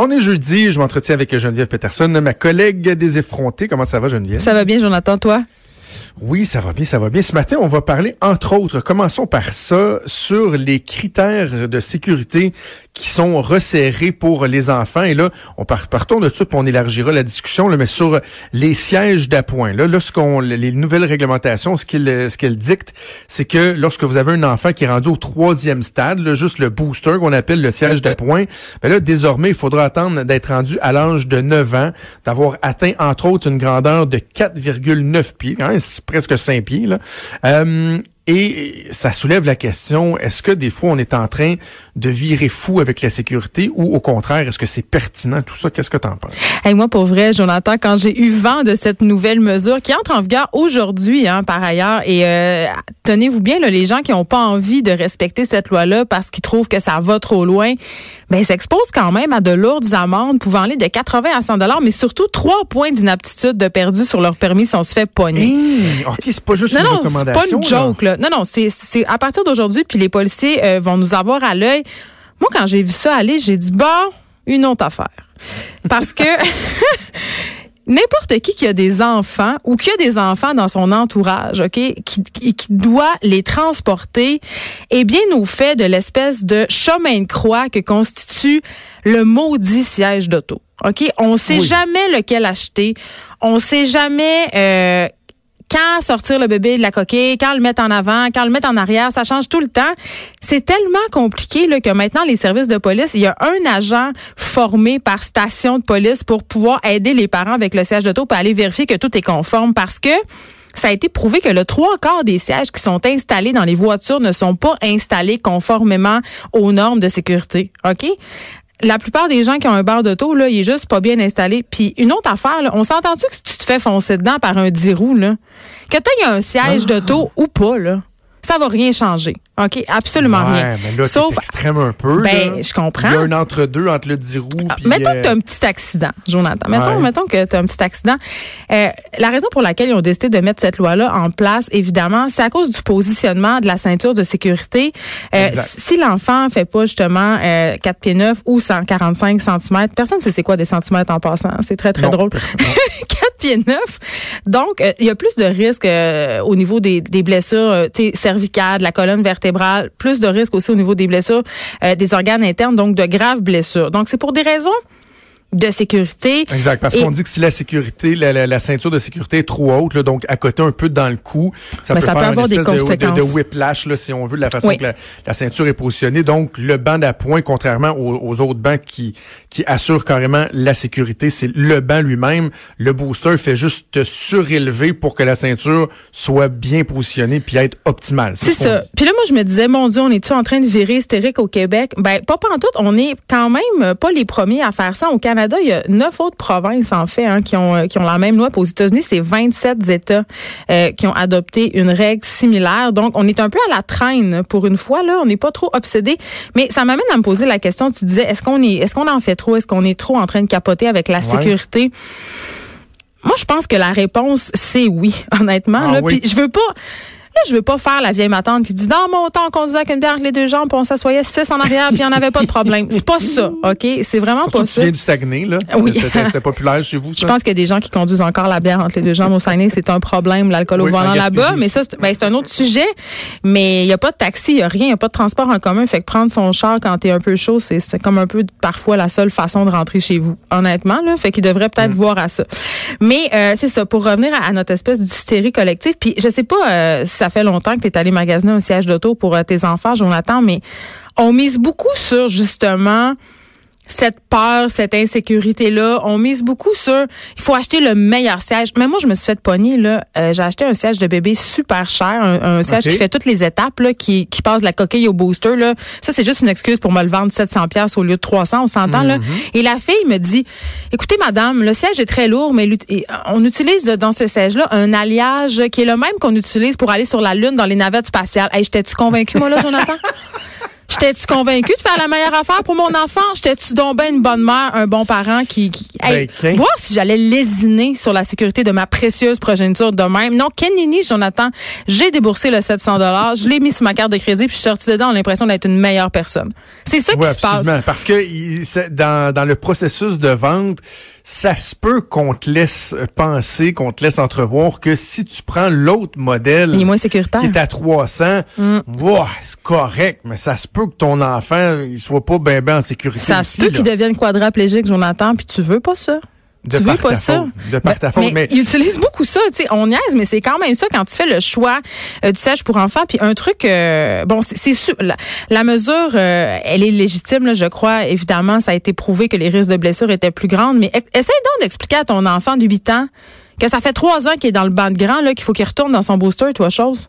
On est jeudi, je m'entretiens avec Geneviève Peterson, ma collègue des effrontés. Comment ça va, Geneviève? Ça va bien, Jonathan, toi? Oui, ça va bien, ça va bien. Ce matin, on va parler, entre autres, commençons par ça, sur les critères de sécurité qui sont resserrés pour les enfants. Et là, on part, partons de ça, puis on élargira la discussion, là, mais sur les sièges d'appoint. Là, lorsqu'on les nouvelles réglementations, ce qu'elles ce qu'elles dictent, c'est que lorsque vous avez un enfant qui est rendu au troisième stade, là, juste le booster qu'on appelle le siège d'appoint, ben là, désormais, il faudra attendre d'être rendu à l'âge de 9 ans, d'avoir atteint, entre autres, une grandeur de 4,9 pieds, même, presque 5 pieds. Là. Euh, et ça soulève la question, est-ce que des fois on est en train de virer fou avec la sécurité ou au contraire, est-ce que c'est pertinent tout ça? Qu'est-ce que tu en penses? Moi, pour vrai, Jonathan, quand j'ai eu vent de cette nouvelle mesure qui entre en vigueur aujourd'hui, hein, par ailleurs, et euh, tenez-vous bien, les gens qui n'ont pas envie de respecter cette loi-là parce qu'ils trouvent que ça va trop loin, ben, s'exposent quand même à de lourdes amendes pouvant aller de 80 à 100 dollars, mais surtout trois points d'inaptitude de perdu sur leur permis si on se fait pogner. Hey, OK, c'est pas juste non, une non, recommandation. c'est pas une joke, là. Non, non, c'est à partir d'aujourd'hui, puis les policiers euh, vont nous avoir à l'œil. Moi, quand j'ai vu ça aller, j'ai dit, bon, une autre affaire. Parce que n'importe qui qui a des enfants ou qui a des enfants dans son entourage, OK, qui, qui, qui doit les transporter, est bien au fait de l'espèce de chemin de croix que constitue le maudit siège d'auto. OK? On sait Oui. jamais lequel acheter. On sait jamais euh, quand sortir le bébé de la coquille, quand le mettre en avant, quand le mettre en arrière, ça change tout le temps. C'est tellement compliqué là, que maintenant, les services de police, il y a un agent formé par station de police pour pouvoir aider les parents avec le siège d'auto pour aller vérifier que tout est conforme parce que ça a été prouvé que le trois quarts des sièges qui sont installés dans les voitures ne sont pas installés conformément aux normes de sécurité. OK? La plupart des gens qui ont un bar d'auto, là, il est juste pas bien installé. Puis une autre affaire, là, on s'entend-tu que si tu te fais foncer dedans par un 10 roues, là, que tu un siège d'auto ou pas, là, ça va rien changer. OK? Absolument Ouais, rien. mais là, Sauf, extrême un peu. Ben, là. je comprends. Il y a un entre-deux entre le 10 roues puis, mettons euh, que tu as un petit accident, Jonathan. Mettons, Ouais. mettons que tu as un petit accident. Euh, la raison pour laquelle ils ont décidé de mettre cette loi-là en place, évidemment, c'est à cause du positionnement de la ceinture de sécurité. Euh, si l'enfant fait pas justement euh, 4 pieds 9 ou 145 cm, personne ne sait c'est quoi des centimètres en passant. C'est très, très Non, drôle. personne- 4 pieds 9. Donc, euh, il y a plus de risques euh, au niveau des, des blessures euh, cervicales, de la colonne vertébrale, plus de risques aussi au niveau des blessures euh, des organes internes, donc de graves blessures. Donc, c'est pour des raisons de sécurité. Exact, parce qu'on dit que si la sécurité, la, la- la ceinture de sécurité est trop haute, là, donc à côté un peu dans le cou, ça Ben, peut ça faire peut une avoir des espèce de- de, de, conséquences. whiplash, là, si on veut, de la façon Oui. que la, la ceinture est positionnée. Donc, le banc d'appoint, contrairement aux, aux autres bancs qui, qui assurent carrément la sécurité, c'est le banc lui-même. Le booster fait juste te surélever pour que la ceinture soit bien positionnée puis être optimale. C'est ce ça. Puis là, moi, je me disais, mon Dieu, on est-tu en train de virer hystérique au Québec? Ben, pas pantoute. On est quand même pas les premiers à faire ça. Au Canada, il y a neuf autres provinces, en fait, hein, qui, ont, euh, qui ont la même loi. Puis aux États-Unis, c'est 27 États euh, qui ont adopté une règle similaire. Donc, on est un peu à la traîne pour une fois. Là, on n'est pas trop obsédé. Mais ça m'amène à me poser la question. Tu disais, est-ce qu'on est, est-ce qu'on en fait trop? Est-ce qu'on est trop en train de capoter avec la sécurité? Moi, je pense que la réponse, c'est oui, honnêtement. Ah là. oui. Puis je veux pas. Là, je veux pas faire la vieille matante qui dit dans mon temps, on conduisait avec une bière entre les deux jambes, puis on s'assoyait six en arrière, puis il n'y en avait pas de problème. C'est pas ça, OK? C'est vraiment Surtout pas que tu ça. viens du Saguenay, là. Oui. C'était populaire chez vous, ça? Je pense qu'il y a des gens qui conduisent encore la bière entre les deux jambes au Saguenay. C'est un problème, l'alcool Oui, au volant là-bas. Mais ça, c'est ben, c'est un autre sujet. Mais il n'y a pas de taxi, il n'y a rien, il n'y a pas de transport en commun. Fait que prendre son char quand t'es un peu chaud, c'est comme un peu parfois la seule façon de rentrer chez vous. Honnêtement, là. Fait qu'il devrait peut-être voir à ça. Mais euh, c'est ça, pour revenir à, à notre espèce d'hystérie collective. Puis je sais pas euh, si ça fait longtemps que tu es allé magasiner un siège d'auto pour euh, tes enfants, Jonathan, mais on mise beaucoup sur justement cette peur, cette insécurité-là. On mise beaucoup sur il faut acheter le meilleur siège. Mais moi, je me suis fait pogner, là. Euh, j'ai acheté un siège de bébé super cher, un, siège qui fait toutes les étapes, là, qui, qui passe de la coquille au booster. Là. Ça, c'est juste une excuse pour me le vendre 700 pièces au lieu de 300, on s'entend. là. Mhm. Et la fille me dit, écoutez, madame, le siège est très lourd, mais on utilise dans ce siège-là un alliage qui est le même qu'on utilise pour aller sur la Lune dans les navettes spatiales. Hey, J'étais-tu convaincu, moi, là, Jonathan? J'étais-tu convaincu de faire la meilleure affaire pour mon enfant? J'étais-tu donc bien une bonne mère, un bon parent qui... qui hey, ben, voir si j'allais lésiner sur la sécurité de ma précieuse progéniture de même? Non, Kenini, Jonathan, j'ai déboursé le 700 je l'ai mis sur ma carte de crédit, puis je suis sortie dedans, on a l'impression d'être une meilleure personne. C'est ça qui se passe. Parce que dans, dans le processus de vente, ça se peut qu'on te laisse penser, qu'on te laisse entrevoir que si tu prends l'autre modèle Il est moins sécuritaire. qui est à 300, mm. c'est correct, mais ça se peut que ton enfant il soit pas bien ben en sécurité. Ça se peut qu'il devienne quadraplégique, Jonathan, puis tu veux pas ça. De tu veux pas ça? de ta mais, mais, ils utilisent beaucoup ça, tu sais, on niaise, mais c'est quand même ça quand tu fais le choix euh, du siège pour enfants. Puis un truc, euh, bon, c'est la, la, mesure, euh, elle est légitime, là, je crois. Évidemment, ça a été prouvé que les risques de blessure étaient plus grands. Mais essaye donc d'expliquer à ton enfant de 8 ans que ça fait trois ans qu'il est dans le banc de grand, là, qu'il faut qu'il retourne dans son booster, toi, chose.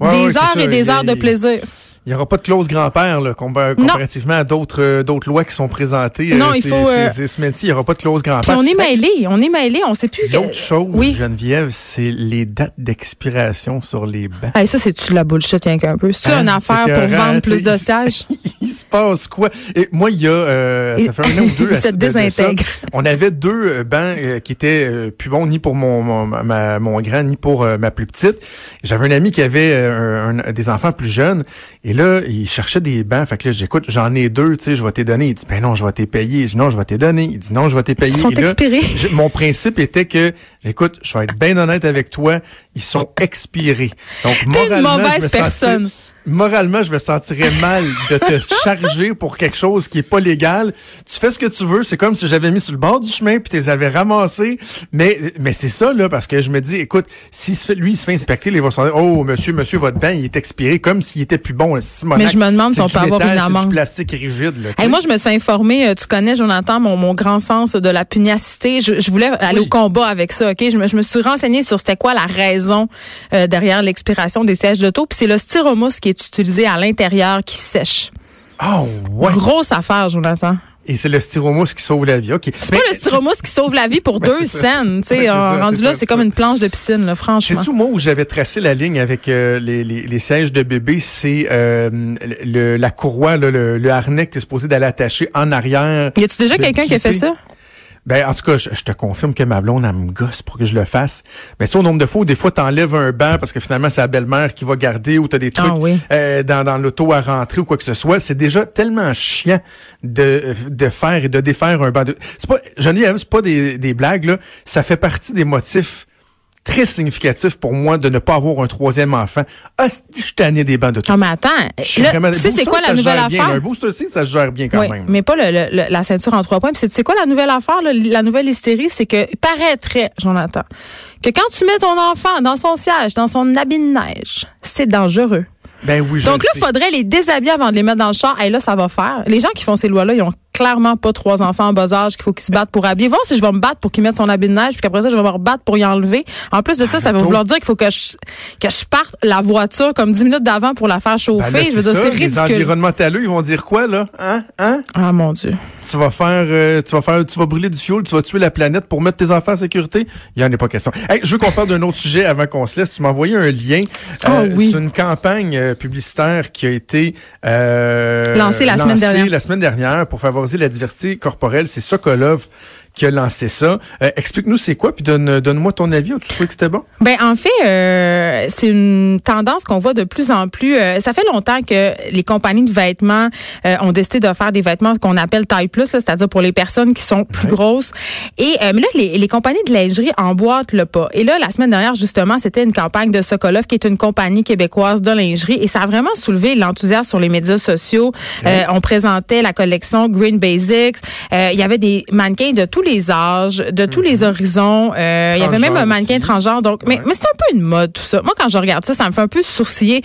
des heures et des heures de plaisir. Il n'y aura pas de clause grand-père comparativement à d'autres euh, d'autres lois qui sont présentées. Non, euh, il faut. Euh, ce il n'y aura pas de clause grand-père. on est mêlé, on est mêlé, on sait plus. L'autre chose, oui. Geneviève, c'est les dates d'expiration sur les bancs. Hey, ça, c'est-tu la bullshit un peu? C'est hein, une affaire pour vendre plus de sièges? il se passe quoi? Et moi, il y a, ça fait un an ou deux. ça désintègre. on avait deux bancs qui étaient plus bons ni pour mon, mon, mon grand ni pour ma plus petite. J'avais un ami qui avait des enfants plus jeunes et là, il cherchait des bancs. Fait que là, j'écoute, j'en ai deux, tu sais, je vais t'es donner. Il dit, ben non, je vais t'es payer. Je dis, non, je vais t'es donner. Il dit, non, je vais t'es payer. Ils sont expirés. mon principe était que, écoute, je vais être bien honnête avec toi, ils sont expirés. Donc, moralement, une mauvaise personne moralement, je me sentirais mal de te charger pour quelque chose qui est pas légal. Tu fais ce que tu veux. C'est comme si j'avais mis sur le bord du chemin puis tu les avais ramassés. Mais, mais c'est ça, là, parce que je me dis, écoute, si lui, il se fait inspecter, il va se dire, oh, monsieur, monsieur, votre bain, il est expiré comme s'il était plus bon. mais je me demande si on peut avoir une amende. du plastique rigide, là. Et moi, je me suis informée, euh, tu connais, Jonathan, mon, mon grand sens de la pugnacité. Je, je voulais aller au combat avec ça, OK? Je me, je me suis renseignée sur c'était quoi la raison euh, derrière l'expiration des sièges d'auto. Puis c'est le styromousse qui est utilisé à l'intérieur qui sèche. Oh, ouais. Grosse affaire, Jonathan. Et c'est le styromousse qui sauve la vie. OK. C'est pas le styromousse qui sauve la vie pour deux scènes. Tu sais, rendu là, c'est comme une planche de piscine, là, franchement. C'est tout moi où j'avais tracé la ligne avec euh, les, les, les, sièges de bébé, c'est euh, le, la courroie, le, le harnais que tu es supposé d'aller attacher en arrière. Y a-tu déjà quelqu'un qui a fait ça? Ben, en tout cas, je, te confirme que ma blonde, elle me gosse pour que je le fasse. Mais ça, au nombre de fois, des fois, t'enlèves un banc parce que finalement, c'est la belle-mère qui va garder ou t'as des trucs ah euh, dans, dans l'auto à rentrer ou quoi que ce soit. C'est déjà tellement chiant de, de faire et de défaire un banc. De... C'est pas, Geneviève, c'est pas des, des blagues, là. Ça fait partie des motifs très significatif pour moi de ne pas avoir un troisième enfant. Ah, je suis tanné des bancs de tout. Non, mais attends. Tu sais, c'est quoi la nouvelle affaire? Un booster aussi, ça se gère bien quand même. Mais pas le, la ceinture en trois points. Puis c'est quoi la nouvelle affaire? la nouvelle hystérie, c'est que paraîtrait, Jonathan, que quand tu mets ton enfant dans son siège, dans son habit de neige, c'est dangereux. Ben oui, Donc là, il faudrait les déshabiller avant de les mettre dans le char. Et là, ça va faire. Les gens qui font ces lois-là, ils ont clairement pas trois enfants en bas âge qu'il faut qu'ils se battent pour habiller. Voir si je vais me battre pour qu'ils mettent son habit de neige, puis qu'après ça, je vais me rebattre pour y enlever. En plus de ça, ça va vouloir dire qu'il faut que je, que je parte la voiture comme dix minutes d'avant pour la faire chauffer. Ben je veux dire, c'est ridicule. Les environnementaleux, ils vont dire quoi, là? Hein? Hein? Ah, mon Dieu. Tu vas faire, euh, tu vas faire, tu vas brûler du fioul, tu vas tuer la planète pour mettre tes enfants en sécurité? Il y en a pas question. Hey, je veux qu'on parle d'un autre sujet avant qu'on se laisse. Tu m'as envoyé un lien. Euh, oui. C'est une campagne euh, publicitaire qui a été, lancée la semaine dernière. la semaine dernière pour favoriser la diversité corporelle. C'est Sokolov qui a lancé ça. Euh, explique-nous c'est quoi, puis donne, donne-moi ton avis. Tu trouves que c'était bon? Ben en fait, euh, c'est une tendance qu'on voit de plus en plus. Euh, ça fait longtemps que les compagnies de vêtements ont décidé de faire des vêtements qu'on appelle taille plus, c'est-à-dire pour les personnes qui sont plus grosses. Et mais là, les, les, compagnies de lingerie emboîtent le pas. Et là, la semaine dernière, justement, c'était une campagne de Sokolov, qui est une compagnie québécoise de lingerie, et ça a vraiment soulevé l'enthousiasme sur les médias sociaux. on présentait la collection Green Basics. il y avait des mannequins de tous les âges, de tous les horizons. Euh, il y avait même un mannequin transgenre. Donc, mais, mais c'est un peu une mode tout ça. Moi, quand je regarde ça, ça me fait un peu sourciller.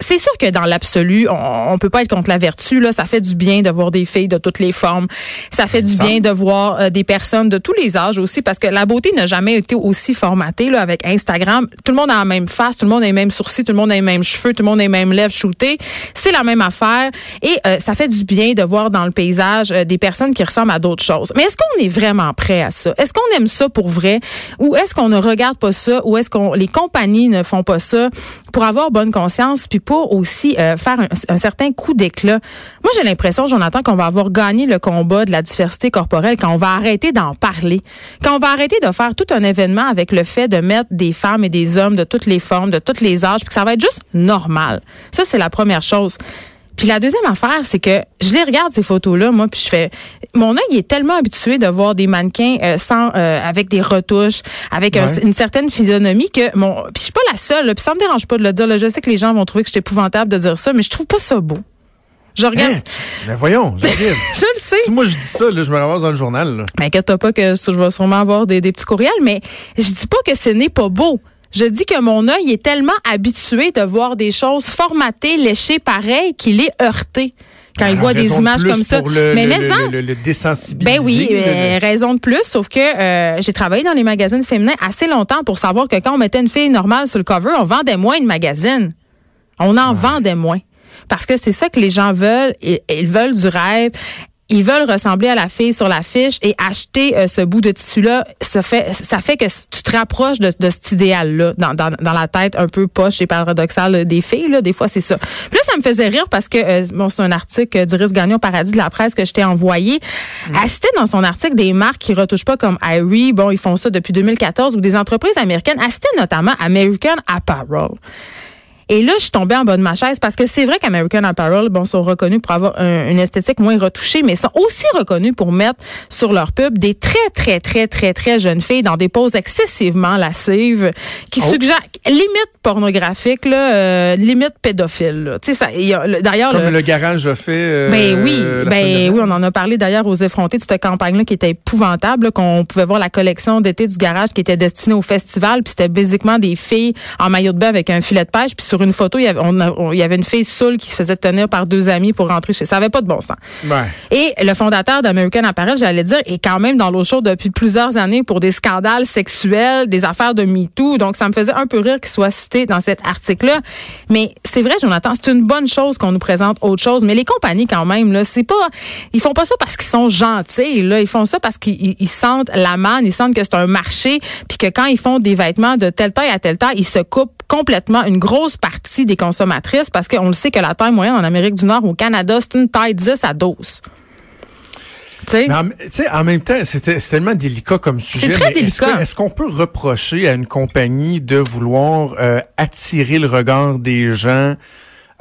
C'est sûr que dans l'absolu, on, on peut pas être contre la vertu. Là, ça fait du bien de voir des filles de toutes les formes. Ça fait du bien de voir euh, des personnes de tous les âges aussi, parce que la beauté n'a jamais été aussi formatée là avec Instagram. Tout le monde a la même face, tout le monde a les mêmes sourcils, tout le monde a les mêmes cheveux, tout le monde a les mêmes lèvres shootées. C'est la même affaire et euh, ça fait du bien de voir dans le paysage des personnes qui ressemblent à d'autres choses. Mais est-ce qu'on est prêt à ça Est-ce qu'on aime ça pour vrai? Ou est-ce qu'on ne regarde pas ça? Ou est-ce qu'on les compagnies ne font pas ça pour avoir bonne conscience puis pour aussi faire un, un certain coup d'éclat? Moi, j'ai l'impression, Jonathan, qu'on va avoir gagné le combat de la diversité corporelle quand on va arrêter d'en parler. Quand on va arrêter de faire tout un événement avec le fait de mettre des femmes et des hommes de toutes les formes, de tous les âges, puis que ça va être juste normal. Ça, c'est la première chose. Puis la deuxième affaire, c'est que je les regarde ces photos-là, moi, puis je fais, mon œil est tellement habitué de voir des mannequins euh, sans, euh, avec des retouches, avec une certaine physionomie que mon, puis je suis pas la seule, puis ça me dérange pas de le dire. Là, je sais que les gens vont trouver que c'est épouvantable de dire ça, mais je trouve pas ça beau. Je regarde. Hein? Mais voyons, je je le sais. Si moi je dis ça, là, je me ramasse dans le journal. Là. Mais inquiète-toi pas que je vais sûrement avoir des, des petits courriels, mais je dis pas que ce n'est pas beau. Je dis que mon œil est tellement habitué de voir des choses formatées, léchées pareil, qu'il est heurté quand il voit des images comme ça. Le, mais le, mais le. Ben oui, euh, raison de plus. Sauf que euh, j'ai travaillé dans les magazines féminins assez longtemps pour savoir que quand on mettait une fille normale sur le cover, on vendait moins de magazines. On en vendait moins parce que c'est ça que les gens veulent. Ils veulent du rêve ils veulent ressembler à la fille sur l'affiche et acheter euh, ce bout de tissu-là, ça fait, ça fait que tu te rapproches de, de cet idéal-là dans, dans, dans, la tête un peu poche et paradoxale des filles. Là. Des fois, c'est ça. Puis là, ça me faisait rire parce que euh, bon, c'est un article d'Iris Gagnon Paradis de la presse que je t'ai envoyé. Mmh. Elle citait dans son article des marques qui retouchent pas comme Irie. Bon, ils font ça depuis 2014 ou des entreprises américaines. Elle citait notamment American Apparel. Et là, je suis tombée en bas de ma chaise parce que c'est vrai qu'American Apparel, bon, sont reconnus pour avoir une esthétique moins retouchée, mais sont aussi reconnus pour mettre sur leur pub des très, très, très, très, très jeunes filles dans des poses excessivement lascives qui oh. suggèrent limite pornographique, là, euh, limite pédophile. Tu sais, d'ailleurs. Comme le, garage a fait. Euh, ben oui, ben oui, on en a parlé d'ailleurs aux effrontés de cette campagne-là qui était épouvantable, qu'on pouvait voir la collection d'été du garage qui était destinée au festival, puis c'était basiquement des filles en maillot de bain avec un filet de pêche, puis sur une photo, il y avait, il y avait une fille saoule qui se faisait tenir par deux amis pour rentrer chez. Ça avait pas de bon sens. Et le fondateur d'American Apparel, j'allais dire, est quand même dans l'eau chaude depuis plusieurs années pour des scandales sexuels, des affaires de MeToo. Donc, ça me faisait un peu rire qu'il soit cité dans cet article-là. Mais c'est vrai, Jonathan, c'est une bonne chose qu'on nous présente autre chose. Mais les compagnies, quand même, là, c'est pas, ils font pas ça parce qu'ils sont gentils, là. Ils font ça parce qu'ils sentent la manne, ils sentent que c'est un marché, puis que quand ils font des vêtements de telle taille à telle taille, ils se coupent complètement une grosse partie des consommatrices parce qu'on le sait que la taille moyenne en Amérique du Nord, au Canada, c'est une taille 10 à 12. Mais en, en, même temps, c'est tellement délicat comme sujet. C'est très délicat. Est-ce qu'on peut reprocher à une compagnie de vouloir euh, attirer le regard des gens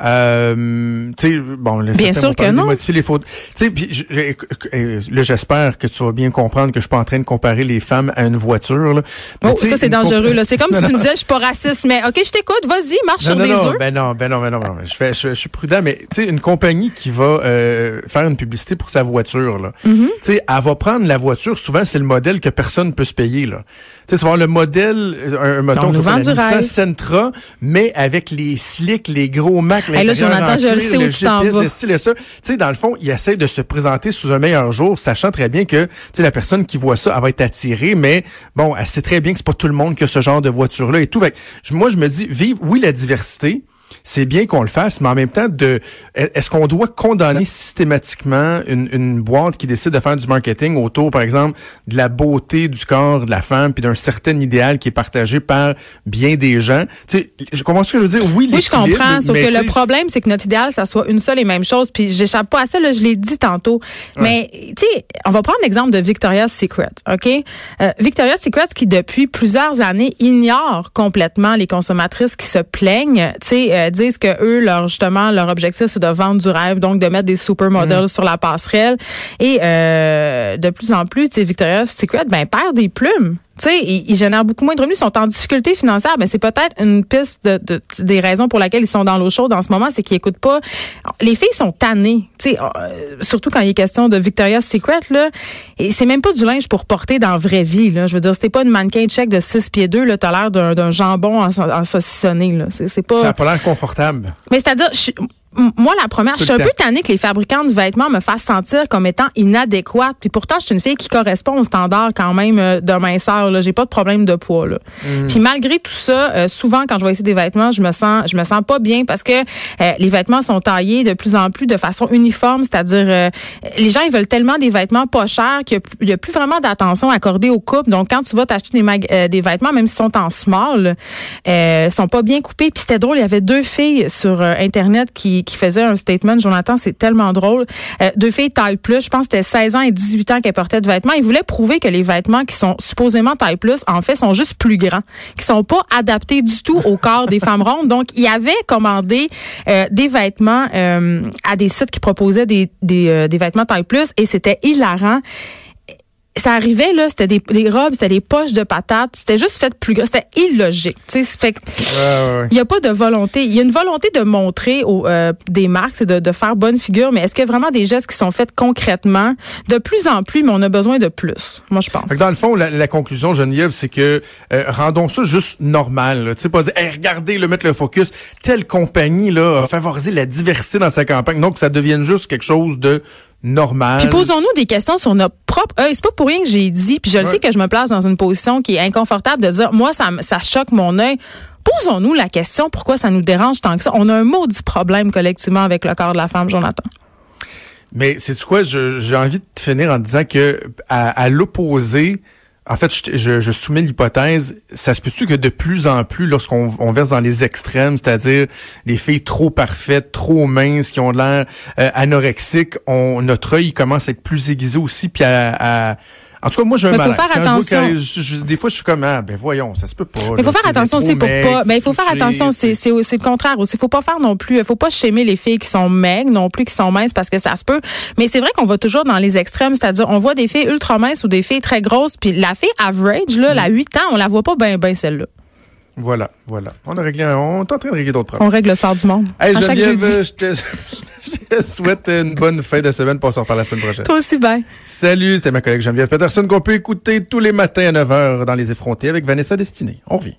euh, tu sais, bon, bien sûr que non. Modifier les fautes. Tu sais, puis là, j'espère que tu vas bien comprendre que je suis pas en train de comparer les femmes à une voiture. Là. oh, ça c'est dangereux. Là, c'est comme si tu me disais, je suis pas raciste, mais ok, je t'écoute, vas-y, marche sur non, des œufs. Ben non, ben non, ben non, ben. Je, fais, je, suis prudent, mais tu sais, une compagnie qui va euh, faire une publicité pour sa voiture, là, mm-hmm. tu sais, elle va prendre la voiture. Souvent, c'est le modèle que personne peut se payer, là. Tu vas le modèle, un, un moton, Nissan Sentra, mais avec les slicks, les gros Mac, Hey, là, Jonathan, je le sais où tu t'en vas. Tu sais, dans le fond, il essaie de se présenter sous un meilleur jour, sachant très bien que, tu sais, la personne qui voit ça, elle va être attirée, mais bon, elle sait très bien que c'est pas tout le monde qui a ce genre de voiture-là et tout. moi, je me dis, vive, oui, la diversité, c'est bien qu'on le fasse, mais en même temps, de est-ce qu'on doit condamner systématiquement une, une, boîte qui décide de faire du marketing autour, par exemple, de la beauté du corps de la femme, puis d'un certain idéal qui est partagé par bien des gens? Tu sais, je comprends ce que je veux dire? Oui, oui je comprends. Sauf que le problème, c'est que notre idéal, ça soit une seule et même chose. Puis j'échappe pas à ça, là, je l'ai dit tantôt. Mais, tu sais, on va prendre l'exemple de Victoria's Secret, OK? Euh, Victoria's Secret qui, depuis plusieurs années, ignore complètement les consommatrices qui se plaignent, tu sais, euh, disent que eux, leur justement, leur objectif, c'est de vendre du rêve, donc de mettre des supermodels mm. sur la passerelle. Et euh, de plus en plus, Victoria's Secret, ben perd des plumes. Tu sais, ils, génèrent beaucoup moins de revenus, ils sont en difficulté financière. Mais c'est peut-être une piste de, des raisons pour lesquelles ils sont dans l'eau chaude en ce moment, c'est qu'ils écoutent pas. Les filles sont tannées, tu sais, euh, surtout quand il est question de Victoria's Secret là. Et c'est même pas du linge pour porter dans la vraie vie là. Je veux dire, c'était pas une mannequin check de 6 pieds 2 là, t'as l'air d'un jambon en, en saucissonné là. C'est pas. Ça a pas l'air confortable. Mais c'est-à-dire, moi, la première, je suis un peu tannée que les fabricants de vêtements me fassent sentir comme étant inadéquate. Puis pourtant, je suis une fille qui correspond au standard quand même euh, de minceur. Là, j'ai pas de problème de poids. Là. Mm. Puis malgré tout ça, euh, souvent quand je vais essayer des vêtements, je me sens, je me sens pas bien parce que euh, les vêtements sont taillés de plus en plus de façon uniforme. C'est-à-dire, les gens ils veulent tellement des vêtements pas chers qu'il y a plus vraiment d'attention accordée aux coupes. Donc quand tu vas t'acheter des, des vêtements, même s'ils sont en small, euh, sont pas bien coupés. Puis c'était drôle, il y avait deux filles sur internet qui qui, faisait un statement, Jonathan, c'est tellement drôle. Euh, deux filles taille plus, je pense que c'était 16 ans et 18 ans qu'elles portaient de vêtements. Ils voulaient prouver que les vêtements qui sont supposément taille plus, en fait, sont juste plus grands, qui sont pas adaptés du tout au corps des femmes rondes. Donc, il y avait commandé euh, des vêtements euh, à des sites qui proposaient des, des vêtements taille plus et c'était hilarant ça arrivait là, c'était des, robes, c'était des poches de patates, c'était juste fait plus gros, c'était illogique. Tu sais, fait il y a pas de volonté, il y a une volonté de montrer aux, euh, des marques, c'est de, de, faire bonne figure, mais est-ce qu'il y a vraiment des gestes qui sont faits concrètement? De plus en plus, mais on a besoin de plus. Moi, je pense. Dans le fond, la, conclusion, Geneviève, c'est que euh, rendons ça juste normal. Tu sais, pas dire, regardez, le mettre le focus. Telle compagnie là a favorisé la diversité dans sa campagne, donc ça devienne juste quelque chose de normal. Puis posons-nous des questions sur notre propre œil. C'est pas pour rien que j'ai dit, puis je le sais que je me place dans une position qui est inconfortable de dire, moi, ça, ça choque mon œil. Posons-nous la question pourquoi ça nous dérange tant que ça? On a un maudit problème collectivement avec le corps de la femme, Jonathan. Mais c'est quoi, j'ai envie de finir en disant que à l'opposé, en fait, je, je, soumets l'hypothèse, ça se peut-tu que de plus en plus, lorsqu'on on verse dans les extrêmes, c'est-à-dire les filles trop parfaites, trop minces, qui ont l'air euh, anorexiques, on, notre œil commence à être plus aiguisé aussi, puis à en tout cas, moi, j'ai un malaise. Faut faire attention. des fois, je suis comme, ah, ben voyons, ça se peut pas. Mais il faut faire attention aussi pour pas. Mais il faut faire attention, c'est c'est le contraire aussi. Il faut pas faire non plus. Il faut pas schémer les filles qui sont maigres non plus qui sont minces parce que ça se peut. Mais c'est vrai qu'on va toujours dans les extrêmes, c'est-à-dire on voit des filles ultra minces ou des filles très grosses, puis la fille average là, la 8 ans, on la voit pas bien ben celle-là. Voilà, voilà. On a réglé, on est en train de régler d'autres problèmes. On règle le sort du monde. Hey, à chaque jeudi. Je, te, je te souhaite une bonne fin de semaine. Pour se reparler la semaine prochaine. Toi aussi, bye. Salut, c'était ma collègue Geneviève Peterson qu'on peut écouter tous les matins à 9h dans Les Effrontés avec Vanessa Destinée. On revient.